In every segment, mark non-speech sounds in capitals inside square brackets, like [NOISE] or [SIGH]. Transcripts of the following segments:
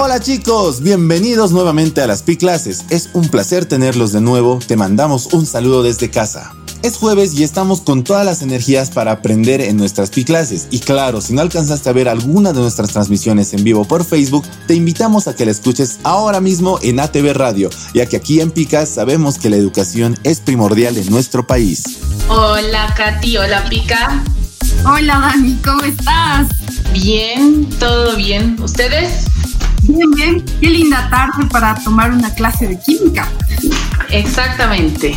Hola chicos, bienvenidos nuevamente a las Pi Clases. Es un placer tenerlos de nuevo. Te mandamos un saludo desde casa. Es jueves y estamos con todas las energías para aprender en nuestras Pi Clases. Y claro, si no alcanzaste a ver alguna de nuestras transmisiones en vivo por Facebook, te invitamos a que la escuches ahora mismo en ATV Radio, ya que aquí en Picas sabemos que la educación es primordial en nuestro país. Hola Katy, hola Pica. Hola Dani, ¿cómo estás? Bien, todo bien. ¿Ustedes? Bien, bien. Qué linda tarde para tomar una clase de química. Exactamente.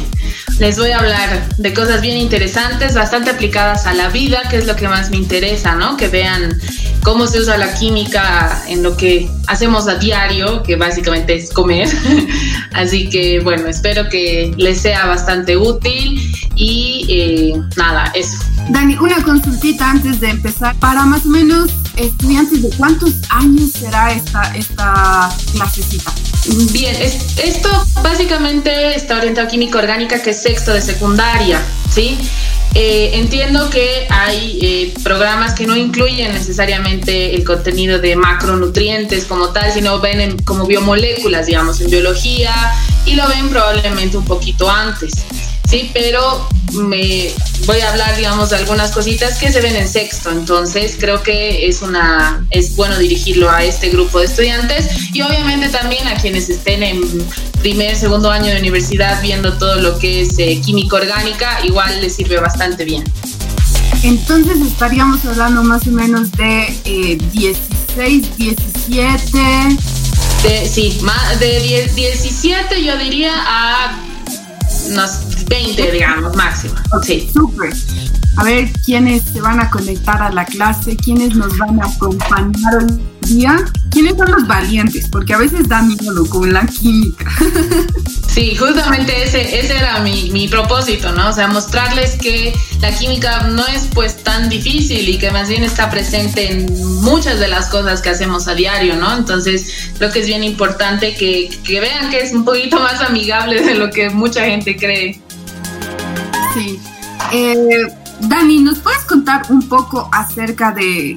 Les voy a hablar de cosas bien interesantes, bastante aplicadas a la vida, que es lo que más me interesa, ¿no? Que vean cómo se usa la química en lo que hacemos a diario, que básicamente es comer. [LAUGHS] Así que bueno, espero que les sea bastante útil y eh, nada, eso. Dani, una consultita antes de empezar. Para más o menos estudiantes de cuántos años será esta, esta clasecita? Bien, esto básicamente está orientado a química orgánica, que es sexto de secundaria, ¿sí? Eh, entiendo que hay eh, programas que no incluyen necesariamente el contenido de macronutrientes como tal, sino ven como biomoléculas, digamos, en biología, y lo ven probablemente un poquito antes. Sí, pero me voy a hablar, digamos, de algunas cositas que se ven en sexto. Entonces, creo que es una es bueno dirigirlo a este grupo de estudiantes y obviamente también a quienes estén en primer, segundo año de universidad viendo todo lo que es eh, química orgánica, igual les sirve bastante bien. Entonces estaríamos hablando más o menos de 16, 17. De, sí, de 17 yo diría a unos 20, digamos, máximo. Sí. Súper. A ver quiénes se van a conectar a la clase, quiénes nos van a acompañar hoy día, quiénes son los valientes, porque a veces da miedo con la química. [LAUGHS] Sí, justamente ese, ese era mi, mi, propósito, ¿no? O sea, mostrarles que la química no es pues tan difícil y que más bien está presente en muchas de las cosas que hacemos a diario, ¿no? Entonces, creo que es bien importante que, que vean que es un poquito más amigable de lo que mucha gente cree. Sí. Eh, Dani, ¿nos puedes contar un poco acerca de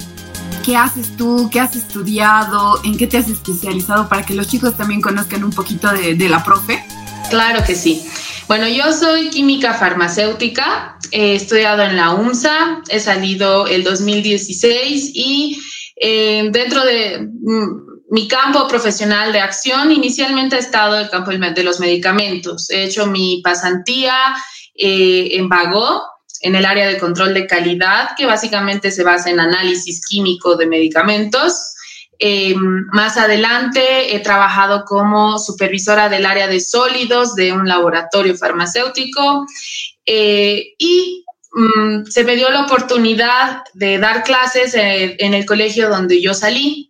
qué haces tú, qué has estudiado, en qué te has especializado para que los chicos también conozcan un poquito de, la profe? Claro que sí. Bueno, yo soy química farmacéutica, he estudiado en la UMSA, he salido el 2016 y eh, dentro de mm, mi campo profesional de acción inicialmente he estado en el campo de los medicamentos. He hecho mi pasantía eh, en Vago, en el área de control de calidad, que básicamente se basa en análisis químico de medicamentos. Eh, más adelante he trabajado como supervisora del área de sólidos de un laboratorio farmacéutico eh, y mm, se me dio la oportunidad de dar clases en, el colegio donde yo salí.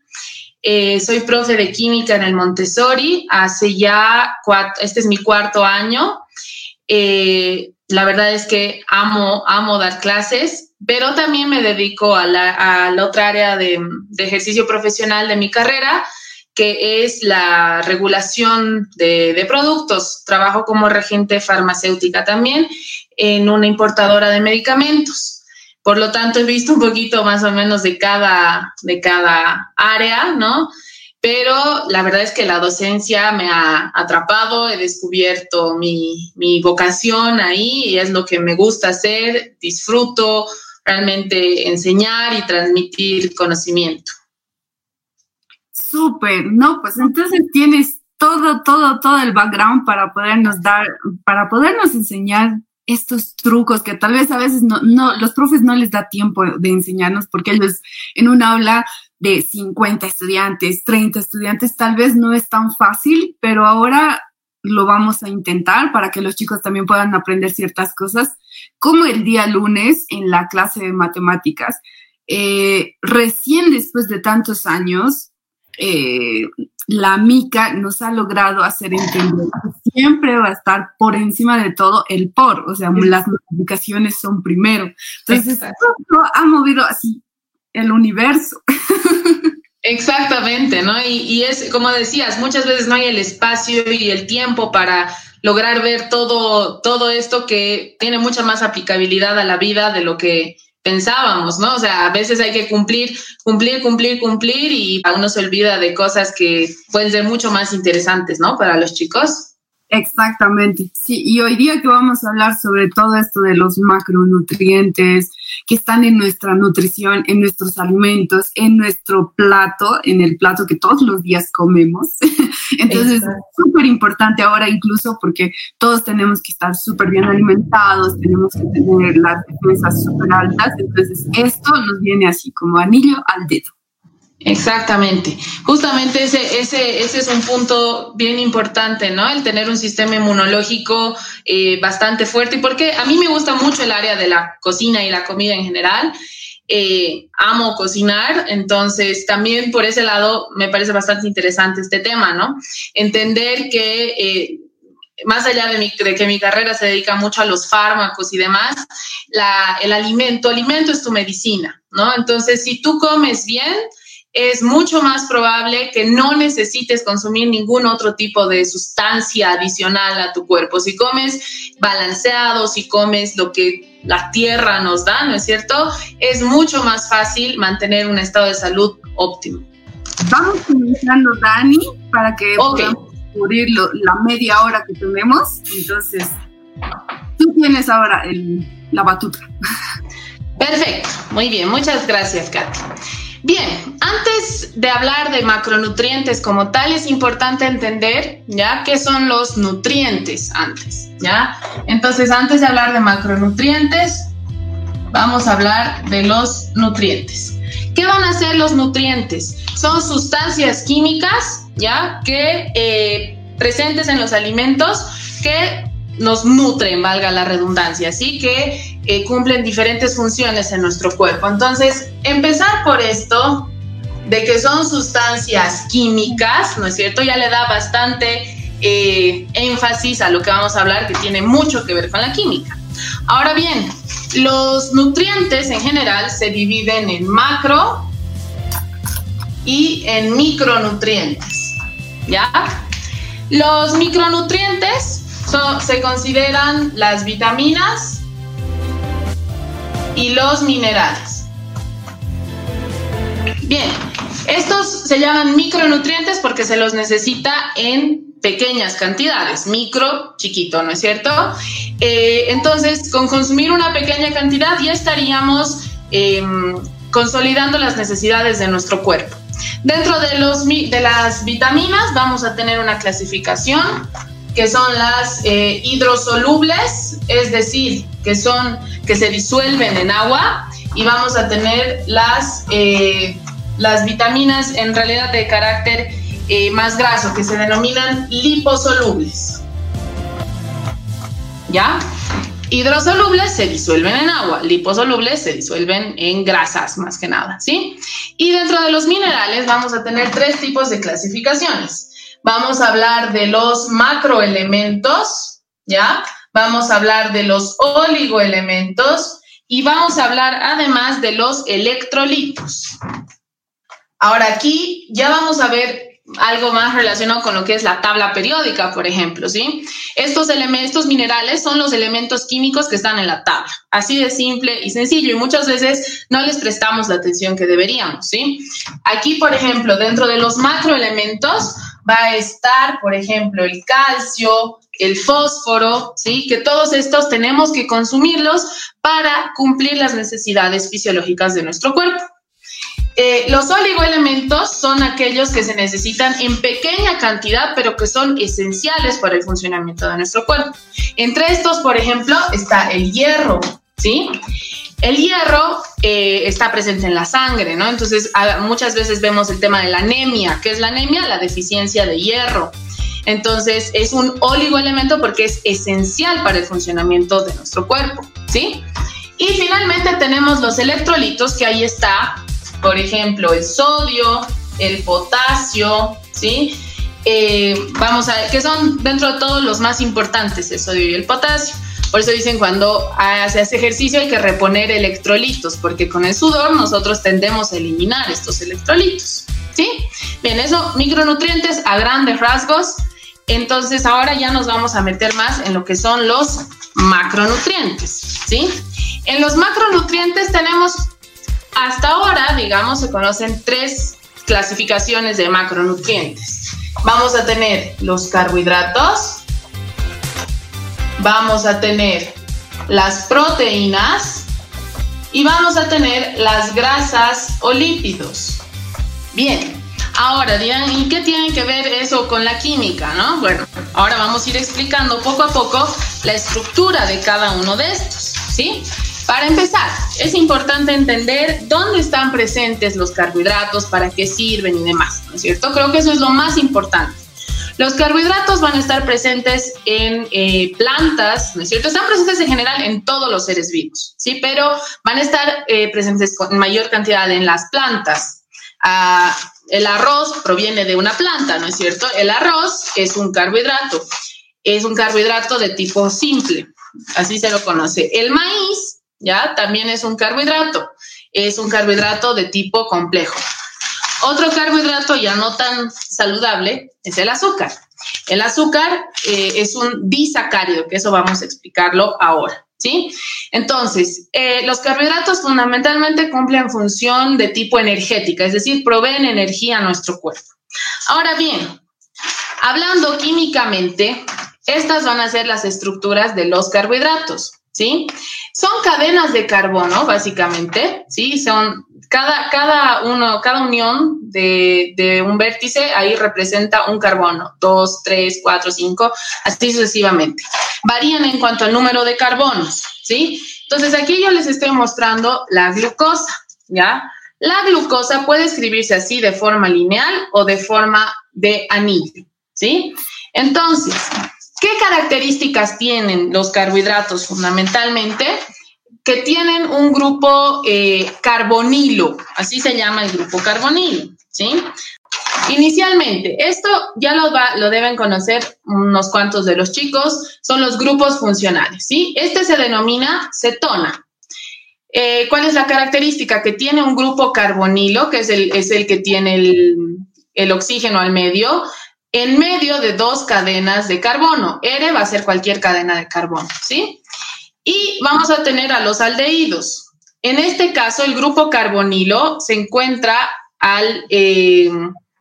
soy profe de química en el Montessori hace ya, este es mi cuarto año. Eh, la verdad es que amo, amo dar clases, pero también me dedico a la, otra área de, ejercicio profesional de mi carrera, que es la regulación de, productos. Trabajo como regente farmacéutica también en una importadora de medicamentos. Por lo tanto, he visto un poquito más o menos de cada, de cada área, ¿no? Pero la verdad es que la docencia me ha atrapado, he descubierto mi, vocación ahí y es lo que me gusta hacer, disfruto realmente enseñar y transmitir conocimiento. Súper, no, pues entonces tienes todo, todo, todo el background para podernos dar, para podernos enseñar estos trucos que tal vez a veces no, no, los profes no les da tiempo de enseñarnos porque ellos en un aula de 50 estudiantes, 30 estudiantes, tal vez no es tan fácil, pero ahora lo vamos a intentar para que los chicos también puedan aprender ciertas cosas, como el día lunes en la clase de matemáticas. Eh, recién después de tantos años, eh, la MICA nos ha logrado hacer entender que siempre va a estar por encima de todo el por, o sea, las multiplicaciones son primero. Entonces, esto ha movido así el universo. [LAUGHS] Exactamente, ¿no? Y, es, como decías, muchas veces no hay el espacio y el tiempo para lograr ver todo, todo esto que tiene mucha más aplicabilidad a la vida de lo que pensábamos, ¿no? O sea, a veces hay que cumplir, cumplir, cumplir, cumplir y a uno se olvida de cosas que pueden ser mucho más interesantes, ¿no? Para los chicos. Exactamente, sí, y hoy día que vamos a hablar sobre todo esto de los macronutrientes que están en nuestra nutrición, en nuestros alimentos, en nuestro plato, en el plato que todos los días comemos. [LAUGHS] Entonces es súper importante ahora incluso porque todos tenemos que estar súper bien alimentados, tenemos que tener las defensas súper altas, entonces esto nos viene así como anillo al dedo. Exactamente. Justamente ese, ese, ese es un punto bien importante, ¿no? El tener un sistema inmunológico eh, bastante fuerte. Porque a mí me gusta mucho el área de la cocina y la comida en general. Eh, amo cocinar, entonces también por ese lado me parece bastante interesante este tema, ¿no? Entender que eh, más allá de, mi, de, que mi carrera se dedica mucho a los fármacos y demás, la, el alimento, alimento es tu medicina, ¿no? Entonces, si tú comes bien, es mucho más probable que no necesites consumir ningún otro tipo de sustancia adicional a tu cuerpo. Si comes balanceado, si comes lo que la tierra nos da, ¿no es cierto? Es mucho más fácil mantener un estado de salud óptimo. Vamos comenzando, Dani, para que podamos cubrir la media hora que tenemos. Entonces, tú tienes ahora la batuta. Perfecto, muy bien, muchas gracias, Katy. Bien, antes de hablar de macronutrientes como tal, es importante entender, ¿ya? ¿Qué son los nutrientes antes, ¿ya? Entonces, antes de hablar de macronutrientes, vamos a hablar de los nutrientes. ¿Qué van a ser los nutrientes? Son sustancias químicas, ¿ya? Que eh, presentes en los alimentos que nos nutren, valga la redundancia, así que eh, cumplen diferentes funciones en nuestro cuerpo. Entonces, empezar por esto, de que son sustancias químicas, ¿no es cierto? Ya le da bastante eh, énfasis a lo que vamos a hablar, que tiene mucho que ver con la química. Ahora bien, los nutrientes en general se dividen en macro y en micronutrientes, ¿ya? Los micronutrientes se consideran las vitaminas y los minerales. Bien, estos se llaman micronutrientes porque se los necesita en pequeñas cantidades, micro, chiquito, ¿no es cierto? Eh, entonces, con consumir una pequeña cantidad ya estaríamos em, consolidando las necesidades de nuestro cuerpo. Dentro de, los, de las vitaminas vamos a tener una clasificación que son las eh, hidrosolubles, es decir, que son que se disuelven en agua y vamos a tener las, eh, las vitaminas en realidad de carácter eh, más graso que se denominan liposolubles. ¿Ya? Hidrosolubles se disuelven en agua, liposolubles se disuelven en grasas más que nada, ¿sí? Y dentro de los minerales vamos a tener tres tipos de clasificaciones. Vamos a hablar de los macroelementos, ¿ya? Vamos a hablar de los oligoelementos y vamos a hablar además de los electrolitos. Ahora aquí ya vamos a ver algo más relacionado con lo que es la tabla periódica, por ejemplo, ¿sí? Estos elementos minerales son los elementos químicos que están en la tabla, así de simple y sencillo, y muchas veces no les prestamos la atención que deberíamos, ¿sí? Aquí, por ejemplo, dentro de los macroelementos va a estar, por ejemplo, el calcio, el fósforo, ¿sí? Que todos estos tenemos que consumirlos para cumplir las necesidades fisiológicas de nuestro cuerpo. Eh, los oligoelementos son aquellos que se necesitan en pequeña cantidad, pero que son esenciales para el funcionamiento de nuestro cuerpo. Entre estos, por ejemplo, está el hierro, ¿sí? El hierro eh, está presente en la sangre, ¿no? Entonces, muchas veces vemos el tema de la anemia. ¿Qué es la anemia? La deficiencia de hierro. Entonces, es un oligoelemento porque es esencial para el funcionamiento de nuestro cuerpo, ¿sí? Y finalmente tenemos los electrolitos, que ahí está, por ejemplo, el sodio, el potasio, ¿sí? Eh, vamos a ver, que son dentro de todos los más importantes, el sodio y el potasio. Por eso dicen cuando se hace ejercicio hay que reponer electrolitos, porque con el sudor nosotros tendemos a eliminar estos electrolitos. ¿Sí? Bien, eso, micronutrientes a grandes rasgos. Entonces ahora ya nos vamos a meter más en lo que son los macronutrientes, ¿sí? En los macronutrientes tenemos, hasta ahora, digamos, se conocen tres clasificaciones de macronutrientes. Vamos a tener los carbohidratos, vamos a tener las proteínas y vamos a tener las grasas o lípidos. Bien, ahora dirán, ¿y qué tiene que ver eso con la química? No? Bueno, ahora vamos a ir explicando poco a poco la estructura de cada uno de estos, ¿sí? Para empezar, es importante entender dónde están presentes los carbohidratos, para qué sirven y demás, ¿no es cierto? Creo que eso es lo más importante. Los carbohidratos van a estar presentes en eh, plantas, ¿no es cierto? Están presentes en general en todos los seres vivos, ¿sí? Pero van a estar eh, presentes con mayor cantidad en las plantas. Ah, el arroz proviene de una planta, ¿no es cierto? El arroz es un carbohidrato, es un carbohidrato de tipo simple, así se lo conoce. El maíz ¿ya? También es un carbohidrato, es un carbohidrato de tipo complejo. Otro carbohidrato ya no tan saludable es el azúcar. El azúcar eh, es un disacárido, que eso vamos a explicarlo ahora, ¿sí? Entonces, eh, los carbohidratos fundamentalmente cumplen función de tipo energética, es decir, proveen energía a nuestro cuerpo. Ahora bien, hablando químicamente, estas van a ser las estructuras de los carbohidratos. ¿Sí? Son cadenas de carbono, básicamente, ¿sí? Son cada, cada uno, cada unión de, de, un vértice ahí representa un carbono, dos, tres, cuatro, cinco, así sucesivamente. Varían en cuanto al número de carbonos, ¿sí? Entonces aquí yo les estoy mostrando la glucosa, ¿ya? La glucosa puede escribirse así de forma lineal o de forma de anillo, ¿sí? Entonces, ¿Qué características tienen los carbohidratos fundamentalmente? Que tienen un grupo eh, carbonilo, así se llama el grupo carbonilo, ¿sí? Inicialmente, esto ya lo, lo deben conocer unos cuantos de los chicos, son los grupos funcionales, ¿sí? Este se denomina cetona. Eh, ¿Cuál es la característica? Que tiene un grupo carbonilo, que es el, es el que tiene el oxígeno al medio, en medio de dos cadenas de carbono. R va a ser cualquier cadena de carbono, ¿sí? Y vamos a tener a los aldehídos. En este caso, el grupo carbonilo se encuentra al, eh,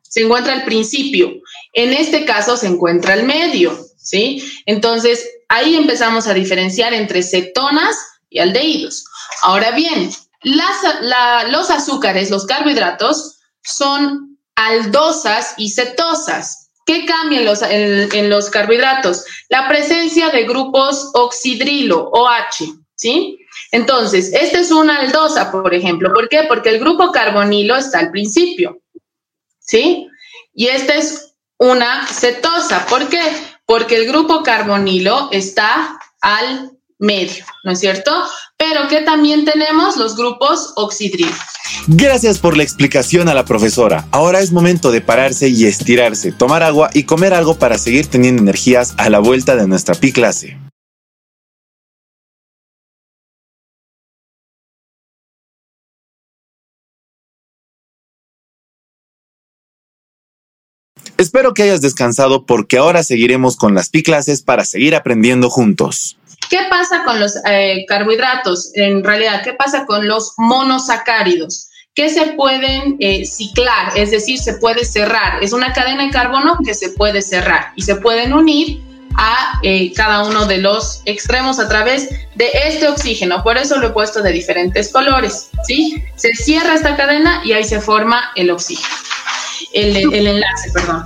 se encuentra al principio. En este caso se encuentra al medio, ¿sí? Entonces, ahí empezamos a diferenciar entre cetonas y aldehídos. Ahora bien, los azúcares, los carbohidratos, son aldosas y cetosas. ¿Qué cambia en los, carbohidratos? La presencia de grupos oxidrilo, OH, ¿sí? Entonces, esta es una aldosa, por ejemplo. ¿Por qué? Porque el grupo carbonilo está al principio, ¿sí? Y esta es una cetosa. ¿Por qué? Porque el grupo carbonilo está al medio, ¿no es cierto? Pero que también tenemos los grupos oxidrilo. Gracias por la explicación a la profesora. Ahora es momento de pararse y estirarse, tomar agua y comer algo para seguir teniendo energías a la vuelta de nuestra pi clase. Espero que hayas descansado porque ahora seguiremos con las pi clases para seguir aprendiendo juntos. ¿Qué pasa con los eh, carbohidratos? En realidad, ¿qué pasa con los monosacáridos? que se pueden eh, ciclar, es decir, se puede cerrar. Es una cadena de carbono que se puede cerrar y se pueden unir a eh, cada uno de los extremos a través de este oxígeno. Por eso lo he puesto de diferentes colores, ¿sí? Se cierra esta cadena y ahí se forma el oxígeno, el, el enlace, perdón.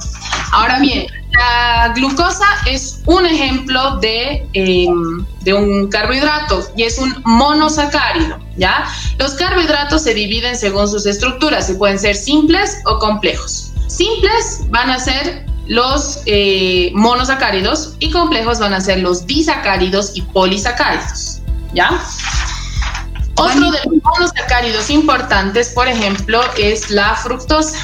Ahora bien, la glucosa es un ejemplo em, de, un carbohidrato y es un monosacárido, ¿ya? Los carbohidratos se dividen según sus estructuras y pueden ser simples o complejos. Simples van a ser los eh, monosacáridos y complejos van a ser los disacáridos y polisacáridos, ¿ya? Otro de los monosacáridos importantes, por ejemplo, es la fructosa.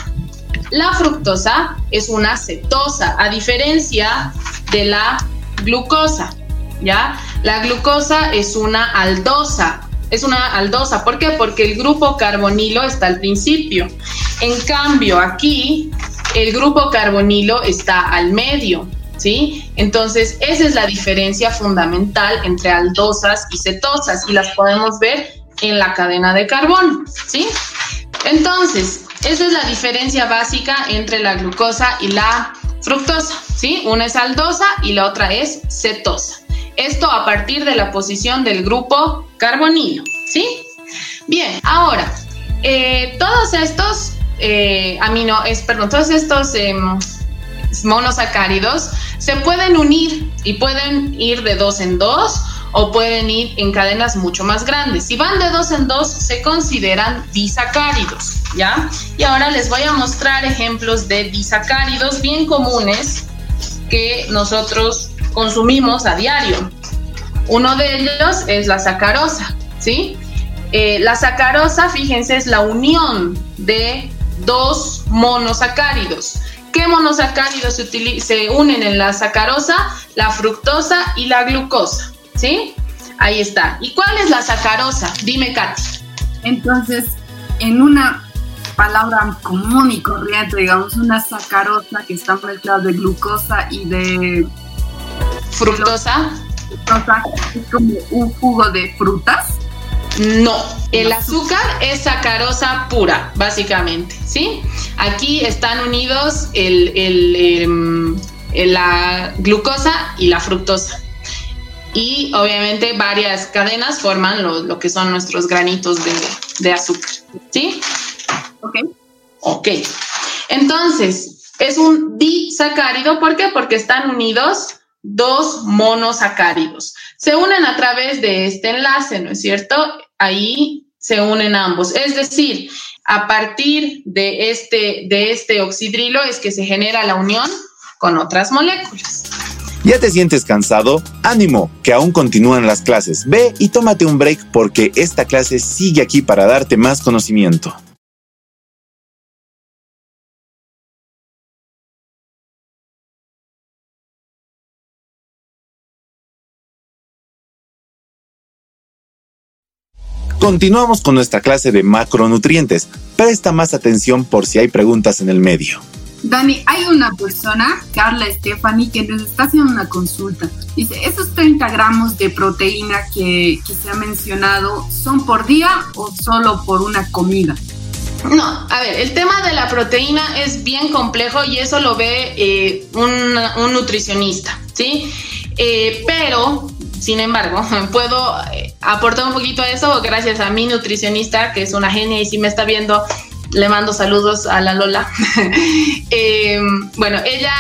La fructosa es una cetosa, a diferencia de la glucosa, ¿ya? La glucosa es una aldosa, es una aldosa. ¿Por qué? Porque el grupo carbonilo está al principio. En cambio, aquí el grupo carbonilo está al medio, ¿sí? Entonces, esa es la diferencia fundamental entre aldosas y cetosas y las podemos ver en la cadena de carbono, ¿sí? Entonces, esa es la diferencia básica entre la glucosa y la fructosa, ¿sí? Una es aldosa y la otra es cetosa. Esto a partir de la posición del grupo carbonilo, ¿sí? Bien, ahora, eh, todos estos eh, amino, es, perdón, todos estos em, monosacáridos se pueden unir y pueden ir de dos en dos o pueden ir en cadenas mucho más grandes. Si van de dos en dos, se consideran disacáridos, ¿ya? Y ahora les voy a mostrar ejemplos de disacáridos bien comunes que nosotros consumimos a diario. Uno de ellos es la sacarosa, ¿sí? Eh, la sacarosa, fíjense, es la unión de dos monosacáridos. ¿Qué monosacáridos se, se unen en la sacarosa? La fructosa y la glucosa. ¿Sí? Ahí está. ¿Y cuál es la sacarosa? Dime, Katy. Entonces, en una palabra común y corriente, digamos, una sacarosa que está mezclada de glucosa y de... ¿Fructosa? Fructosa, es como un jugo de frutas. No, el azúcar es sacarosa pura, básicamente, ¿sí? Aquí están unidos el, em, la glucosa y la fructosa. Y obviamente varias cadenas forman lo, que son nuestros granitos de, azúcar, ¿sí? Ok. Ok. Entonces, es un disacárido, ¿por qué? Porque están unidos dos monosacáridos. Se unen a través de este enlace, ¿no es cierto? Ahí se unen ambos. Es decir, a partir de este, de este oxidrilo es que se genera la unión con otras moléculas. ¿Ya te sientes cansado? Ánimo, que aún continúan las clases. Ve y tómate un break porque esta clase sigue aquí para darte más conocimiento. Continuamos con nuestra clase de macronutrientes. Presta más atención por si hay preguntas en el medio. Dani, hay una persona, Carla Stephanie, que nos está haciendo una consulta. Dice, ¿esos 30 gramos de proteína que, se ha mencionado son por día o solo por una comida? No, a ver, el tema de la proteína es bien complejo y eso lo ve eh, un, nutricionista, ¿sí? Eh, pero sin embargo, [LAUGHS] puedo eh, aportar un poquito a eso gracias a mi nutricionista, que es una genia y si me está viendo, le mando saludos a la Lola. [LAUGHS] Eh, bueno, ella,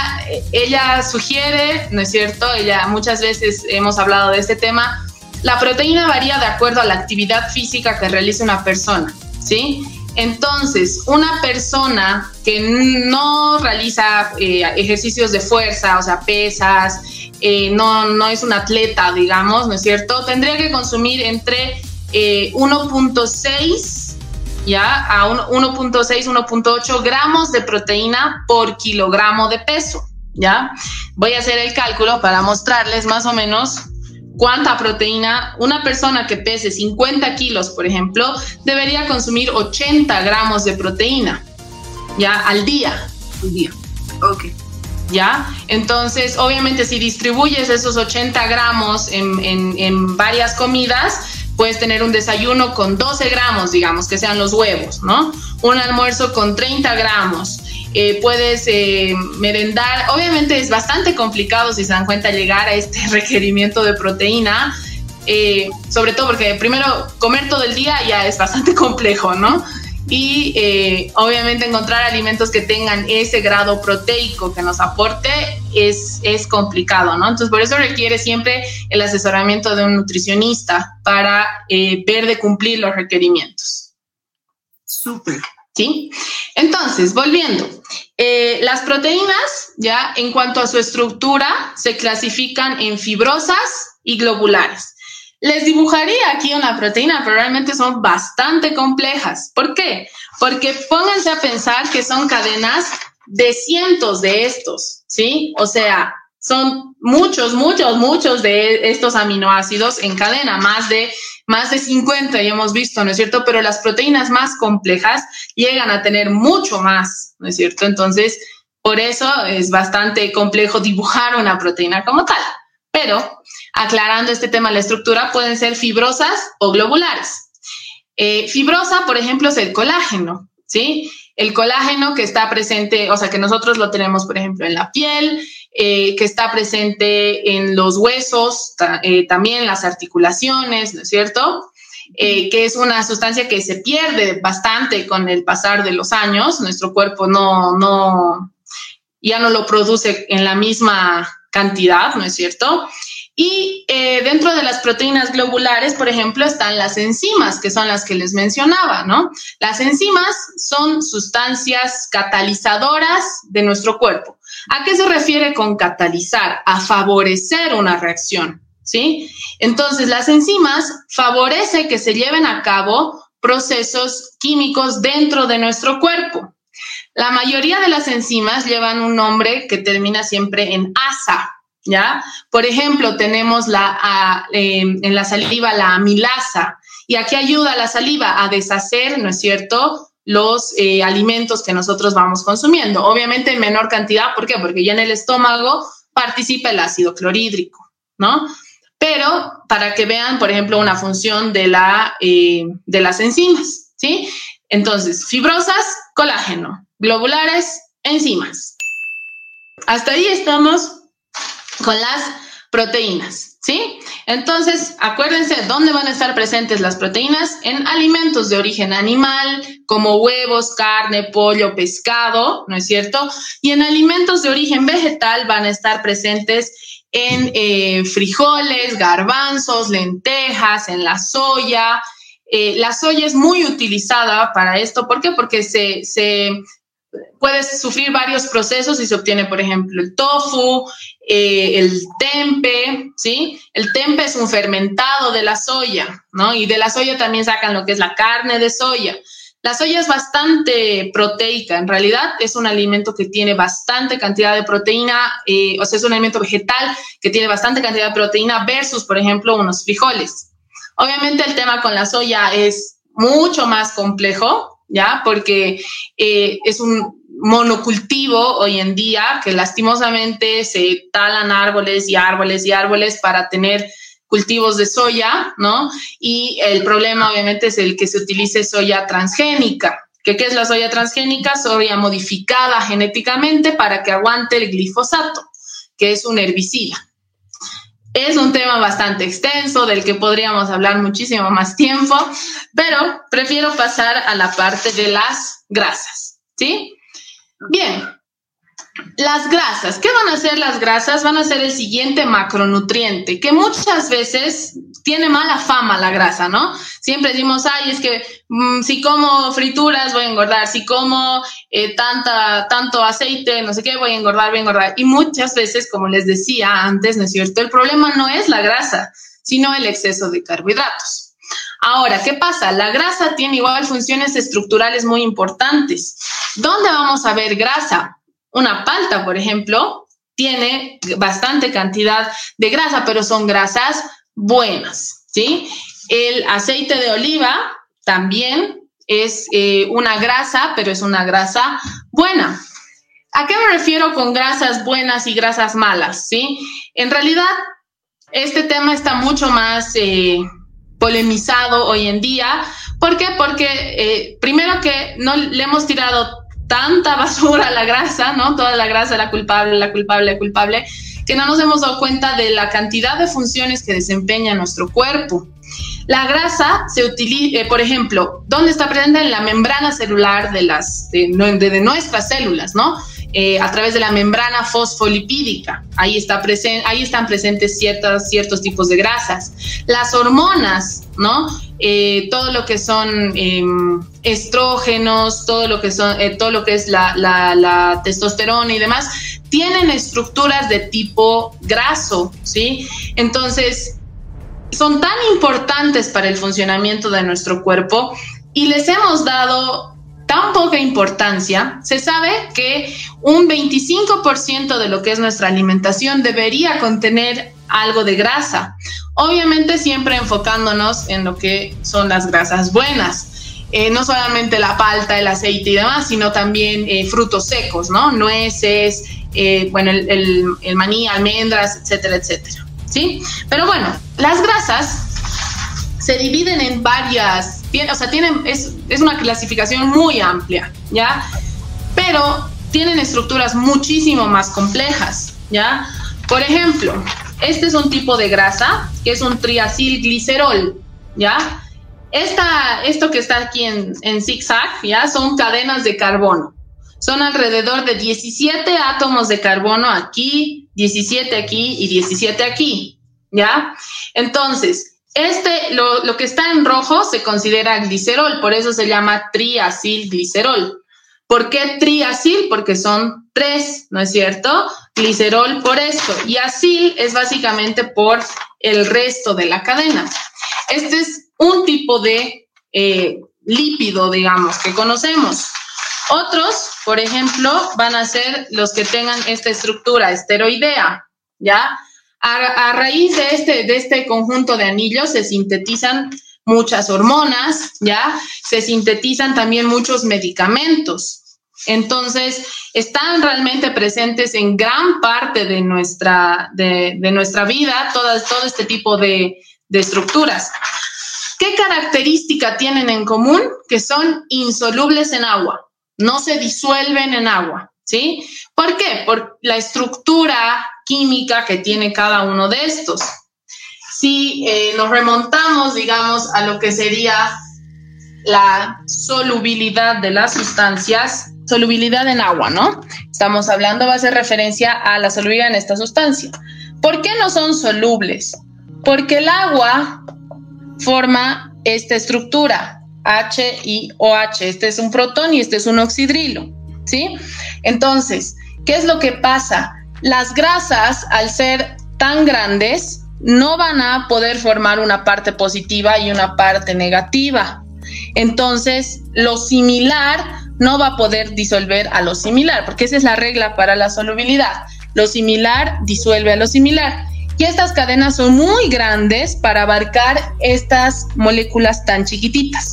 ella sugiere, ¿no es cierto? Ella muchas veces hemos hablado de este tema. La proteína varía de acuerdo a la actividad física que realiza una persona, ¿sí? Entonces, una persona que no realiza eh, ejercicios de fuerza, o sea, pesas, eh, no, no es un atleta, digamos, ¿no es cierto? Tendría que consumir entre 1.6 eh, ya a 1.6, 1.8 gramos de proteína por kilogramo de peso, ¿ya? Voy a hacer el cálculo para mostrarles más o menos cuánta proteína una persona que pese 50 kilos, por ejemplo, debería consumir 80 gramos de proteína, ¿ya? Al día. Al día. Ok. ¿Ya? Entonces, obviamente, si distribuyes esos 80 gramos en, varias comidas, puedes tener un desayuno con 12 gramos, digamos, que sean los huevos, ¿no? Un almuerzo con 30 gramos. Eh, puedes eh, merendar. Obviamente es bastante complicado, si se dan cuenta, llegar a este [LAUGHS] requerimiento de proteína, eh, sobre todo porque primero comer todo el día ya es bastante [LAUGHS] complejo, ¿no? Y obviamente encontrar alimentos que tengan ese grado proteico que nos aporte es, es complicado, ¿no? Entonces por eso requiere siempre el asesoramiento de un nutricionista para ver de cumplir los requerimientos. Súper. ¿Sí? Entonces, volviendo, eh, las proteínas, ya en cuanto a su estructura, se clasifican en fibrosas y globulares. Les dibujaría aquí una proteína, pero realmente son bastante complejas. ¿Por qué? Porque pónganse a pensar que son cadenas de cientos de estos, ¿sí? O sea, son muchos, muchos, muchos de estos aminoácidos en cadena, más de más de 50 ya hemos visto, ¿no es cierto? Pero las proteínas más complejas llegan a tener mucho más, ¿no es cierto? Entonces, Por eso es bastante complejo dibujar una proteína como tal. Pero aclarando este tema, la estructura pueden ser fibrosas o globulares. Eh, fibrosa, por ejemplo, es el colágeno, ¿sí? El colágeno que está presente, o sea, que nosotros lo tenemos, por ejemplo, en la piel, eh, que está presente en los huesos, eh, también las articulaciones, ¿no es cierto? que es una sustancia que se pierde bastante con el pasar de los años. Nuestro cuerpo no, no, ya no lo produce en la misma cantidad, ¿no es cierto? Y eh, dentro de las proteínas globulares, por ejemplo, están las enzimas, que son las que les mencionaba, ¿no? Las enzimas son sustancias catalizadoras de nuestro cuerpo. ¿A qué se refiere con catalizar? A favorecer una reacción, ¿sí? Entonces, las enzimas favorecen que se lleven a cabo procesos químicos dentro de nuestro cuerpo. La mayoría de las enzimas llevan un nombre que termina siempre en asa, ¿ya? Por ejemplo, tenemos la, em, en la saliva la amilasa y aquí ayuda la saliva a deshacer, ¿no es cierto? los eh, alimentos que nosotros vamos consumiendo. Obviamente en menor cantidad, ¿por qué? Porque ya en el estómago participa el ácido clorhídrico, ¿no? Pero para que vean, por ejemplo, una función de, la, eh, de las enzimas, ¿sí? Entonces, fibrosas, colágeno, globulares, enzimas. Hasta ahí estamos con las proteínas, ¿sí? Entonces, acuérdense dónde van a estar presentes las proteínas en alimentos de origen animal, como huevos, carne, pollo, pescado, ¿no es cierto? Y en alimentos de origen vegetal van a estar presentes en eh, frijoles, garbanzos, lentejas, en la soya. Eh, la soya es muy utilizada para esto. ¿Por qué? Porque se, se puedes sufrir varios procesos y se obtiene, por ejemplo, el tofu, eh, el tempe, ¿sí? El tempe es un fermentado de la soya, ¿no? Y de la soya también sacan lo que es la carne de soya. La soya es bastante proteica, en realidad es un alimento que tiene bastante cantidad de proteína, eh, o sea, es un alimento vegetal que tiene bastante cantidad de proteína versus, por ejemplo, unos frijoles. Obviamente el tema con la soya es mucho más complejo, ¿ya? Porque eh, es un monocultivo hoy en día que lastimosamente se talan árboles y árboles y árboles para tener cultivos de soya, ¿no? Y el problema obviamente es el que se utilice soya transgénica. ¿Qué, ¿Qué es la soya transgénica? Soya modificada genéticamente para que aguante el glifosato, que es un herbicida. Es un tema bastante extenso del que podríamos hablar muchísimo más tiempo, pero prefiero pasar a la parte de las grasas, ¿sí? Bien, las grasas. ¿Qué van a hacer las grasas? Van a ser el siguiente macronutriente, que muchas veces tiene mala fama la grasa, ¿no? Siempre decimos, ay, es que mm, si como frituras voy a engordar, si como eh, tanta, tanto aceite, no sé qué, voy a engordar, voy a engordar. Y muchas veces, como les decía antes, ¿no es cierto? El problema no es la grasa, sino el exceso de carbohidratos. Ahora, ¿qué pasa? La grasa tiene igual funciones estructurales muy importantes. ¿Dónde vamos a ver grasa? Una palta, por ejemplo, tiene bastante cantidad de grasa, pero son grasas buenas, ¿sí? El aceite de oliva también es eh, una grasa, pero es una grasa buena. ¿A qué me refiero con grasas buenas y grasas malas? ¿sí? En realidad, este tema está mucho más eh, polemizado hoy en día. ¿Por qué? Porque eh, primero que no le hemos tirado tanta basura la grasa, ¿no? Toda la grasa, la culpable, la culpable, la culpable, que no nos hemos dado cuenta de la cantidad de funciones que desempeña nuestro cuerpo. La grasa se utiliza, eh, por ejemplo, ¿dónde está presente? En la membrana celular de, las, de nuestras células, ¿no? Eh, a través de la membrana fosfolipídica. Ahí, está ahí están presentes ciertos, ciertos tipos de grasas. Las hormonas, ¿no? Eh, todo lo que son em, estrógenos, todo lo que, son, eh, todo lo que es la, la, testosterona y demás, tienen estructuras de tipo graso, ¿sí? Entonces, son tan importantes para el funcionamiento de nuestro cuerpo y les hemos dado tan poca importancia, se sabe que un 25% de lo que es nuestra alimentación debería contener algo de grasa. Obviamente siempre enfocándonos en lo que son las grasas buenas. eh, no solamente la palta, el aceite y demás, sino también eh, frutos secos, ¿no? Nueces, eh, bueno, el, el, maní, almendras, etcétera, etcétera. ¿Sí? Pero bueno, las grasas se dividen en varias, o sea, es una clasificación muy amplia, ¿ya? Pero tienen estructuras muchísimo más complejas, ¿ya? Por ejemplo, este es un tipo de grasa que es un triacilglicerol, ¿ya? Esta, esto que está aquí en, en zigzag, ¿ya? Son cadenas de carbono. Son alrededor de 17 átomos de carbono aquí, 17 aquí y 17 aquí, ¿ya? Entonces, este, lo, que está en rojo se considera glicerol, por eso se llama triacilglicerol. ¿Por qué triacil? Porque son tres, ¿no es cierto? Glicerol por esto y acil es básicamente por el resto de la cadena. Este es un tipo de eh, lípido, digamos, que conocemos. Otros, por ejemplo, van a ser los que tengan esta estructura esteroidea, ¿ya? A, raíz de este, de este conjunto de anillos se sintetizan muchas hormonas, ¿ya? Se sintetizan también muchos medicamentos. Entonces, están realmente presentes en gran parte de nuestra, de, de nuestra vida, todo este tipo de, de estructuras. ¿Qué característica tienen en común? Que son insolubles en agua, no se disuelven en agua, ¿sí? ¿Por qué? Por la estructura química que tiene cada uno de estos si eh, nos remontamos, digamos, a lo que sería la solubilidad de las sustancias, solubilidad en agua, ¿no? Estamos hablando, va a hacer referencia a la solubilidad en esta sustancia. ¿Por qué no son solubles? Porque el agua forma esta estructura, H y OH. Este es un protón y este es un oxidrilo, ¿sí? Entonces, ¿qué es lo que pasa? Las grasas, al ser tan grandes, no van a poder formar una parte positiva y una parte negativa. Entonces, lo similar no va a poder disolver a lo similar, porque esa es la regla para la solubilidad. Lo similar disuelve a lo similar. Y estas cadenas son muy grandes para abarcar estas moléculas tan chiquititas.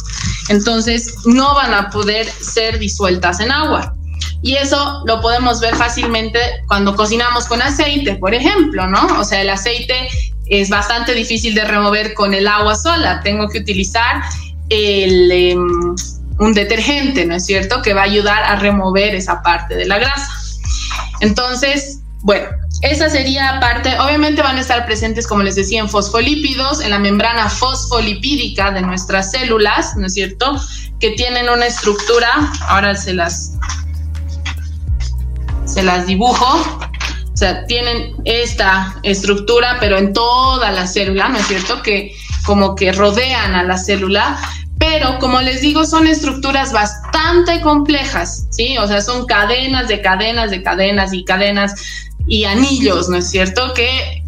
Entonces, no van a poder ser disueltas en agua. Y eso lo podemos ver fácilmente cuando cocinamos con aceite, por ejemplo, ¿no? O sea, el aceite es bastante difícil de remover con el agua sola. Tengo que utilizar em, un detergente, ¿no es cierto? Que va a ayudar a remover esa parte de la grasa. Entonces, bueno, esa sería parte, obviamente van a estar presentes, como les decía, en fosfolípidos, en la membrana fosfolipídica de nuestras células, ¿no es cierto? Que tienen una estructura, ahora se las, se las dibujo, o sea, tienen esta estructura, pero en toda la célula, ¿no es cierto? Que como que rodean a la célula, pero como les digo, son estructuras bastante complejas, ¿sí? O sea, son cadenas de cadenas de cadenas y cadenas y anillos, ¿no es cierto? Que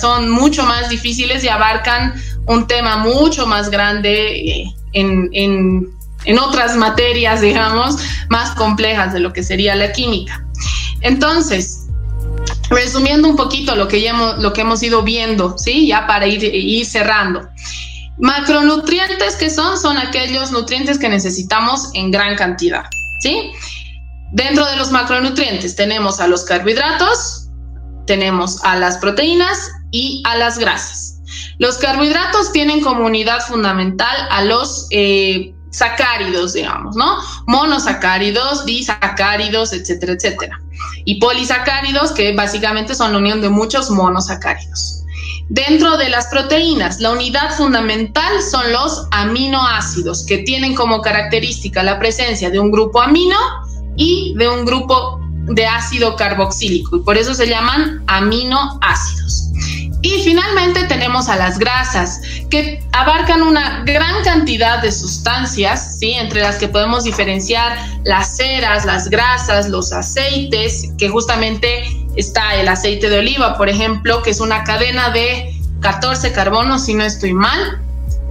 son mucho más difíciles y abarcan un tema mucho más grande eh, en, en, en otras materias, digamos, más complejas de lo que sería la química. Entonces, resumiendo un poquito lo que, ya hemos, lo que hemos ido viendo, ¿sí? Ya para ir, ir cerrando. Macronutrientes que son, son aquellos nutrientes que necesitamos en gran cantidad, ¿sí? Dentro de los macronutrientes tenemos a los carbohidratos, tenemos a las proteínas y a las grasas. Los carbohidratos tienen como unidad fundamental a los eh, sacáridos, digamos, ¿no? Monosacáridos, disacáridos, etcétera, etcétera. Y polisacáridos, que básicamente son la unión de muchos monosacáridos. Dentro de las proteínas, la unidad fundamental son los aminoácidos, que tienen como característica la presencia de un grupo amino y de un grupo de ácido carboxílico, y por eso se llaman aminoácidos. Y finalmente tenemos a las grasas, que abarcan una gran cantidad de sustancias, ¿sí? entre las que podemos diferenciar las ceras, las grasas, los aceites, que justamente está el aceite de oliva, por ejemplo, que es una cadena de 14 carbonos, si no estoy mal,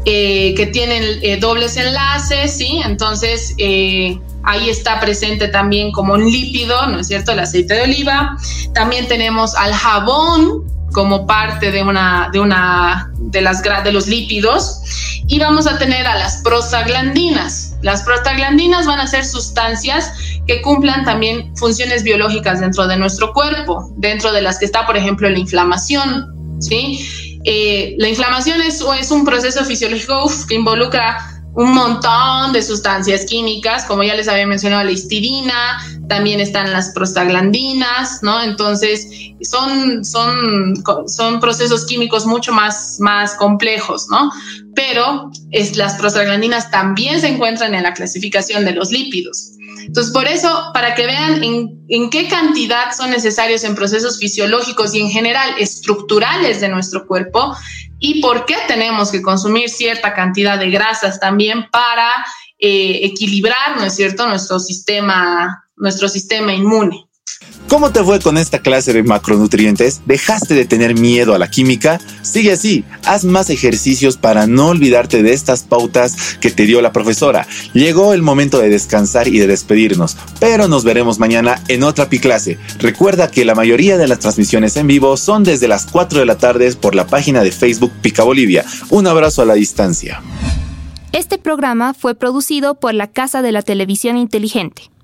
eh, que tienen eh, dobles enlaces, ¿sí? Entonces, eh, ahí está presente también como un lípido, ¿no es cierto? El aceite de oliva. También tenemos al jabón, como parte de una de una de las de los lípidos y vamos a tener a las prostaglandinas. Las prostaglandinas van a ser sustancias que cumplan también funciones biológicas dentro de nuestro cuerpo, dentro de las que está, por ejemplo, la inflamación, ¿sí? Eh, la inflamación es, es un proceso fisiológico que involucra un montón de sustancias químicas, como ya les había mencionado, la histidina, también están las prostaglandinas, ¿no? Entonces, son, son, son procesos químicos mucho más, más complejos, ¿no? Pero es, las prostaglandinas también se encuentran en la clasificación de los lípidos. Entonces, por eso, para que vean en, en, qué cantidad son necesarios en procesos fisiológicos y en general estructurales de nuestro cuerpo, y por qué tenemos que consumir cierta cantidad de grasas también para eh, equilibrar, ¿no es cierto?, nuestro sistema, nuestro sistema inmune. ¿Cómo te fue con esta clase de macronutrientes? ¿Dejaste de tener miedo a la química? Sigue así, haz más ejercicios para no olvidarte de estas pautas que te dio la profesora. Llegó el momento de descansar y de despedirnos, pero nos veremos mañana en otra Piclase. Recuerda que la mayoría de las transmisiones en vivo son desde las 4 de la tarde por la página de Facebook Pica Bolivia. Un abrazo a la distancia. Este programa fue producido por la Casa de la Televisión Inteligente.